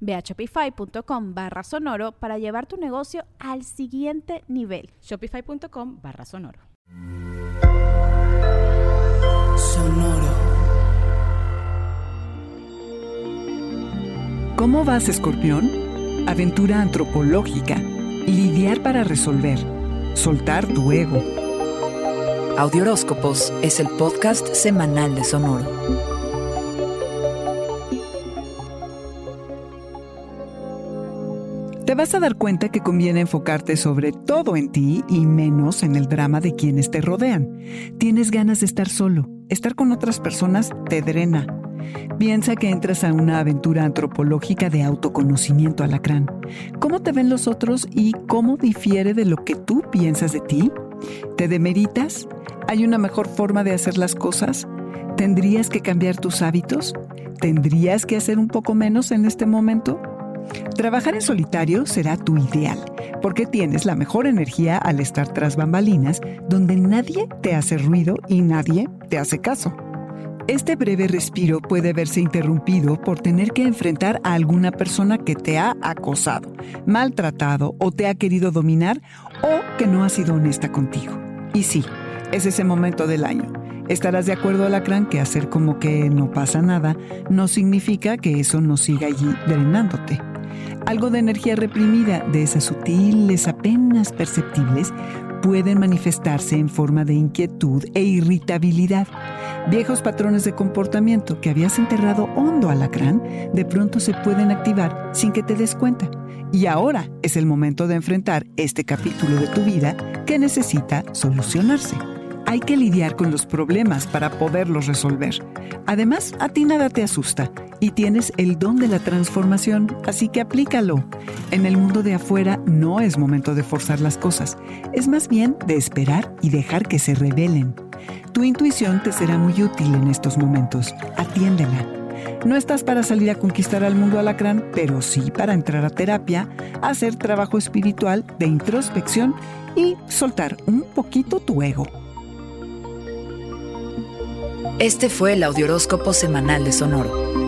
Ve a shopify.com barra sonoro para llevar tu negocio al siguiente nivel. Shopify.com barra sonoro. Sonoro. ¿Cómo vas, escorpión? Aventura antropológica. Lidiar para resolver. Soltar tu ego. Audioróscopos es el podcast semanal de Sonoro. Te vas a dar cuenta que conviene enfocarte sobre todo en ti y menos en el drama de quienes te rodean. Tienes ganas de estar solo. Estar con otras personas te drena. Piensa que entras a una aventura antropológica de autoconocimiento alacrán. ¿Cómo te ven los otros y cómo difiere de lo que tú piensas de ti? ¿Te demeritas? ¿Hay una mejor forma de hacer las cosas? ¿Tendrías que cambiar tus hábitos? ¿Tendrías que hacer un poco menos en este momento? Trabajar en solitario será tu ideal, porque tienes la mejor energía al estar tras bambalinas, donde nadie te hace ruido y nadie te hace caso. Este breve respiro puede verse interrumpido por tener que enfrentar a alguna persona que te ha acosado, maltratado o te ha querido dominar o que no ha sido honesta contigo. Y sí, es ese momento del año. Estarás de acuerdo, Alacrán, que hacer como que no pasa nada no significa que eso no siga allí drenándote. Algo de energía reprimida, de esas sutiles, apenas perceptibles, pueden manifestarse en forma de inquietud e irritabilidad. Viejos patrones de comportamiento que habías enterrado hondo alacrán, de pronto se pueden activar sin que te des cuenta. Y ahora es el momento de enfrentar este capítulo de tu vida que necesita solucionarse. Hay que lidiar con los problemas para poderlos resolver. Además, a ti nada te asusta y tienes el don de la transformación, así que aplícalo. En el mundo de afuera no es momento de forzar las cosas, es más bien de esperar y dejar que se revelen. Tu intuición te será muy útil en estos momentos, atiéndela. No estás para salir a conquistar al mundo alacrán, pero sí para entrar a terapia, hacer trabajo espiritual de introspección y soltar un poquito tu ego. Este fue el Audioróscopo Semanal de Sonoro.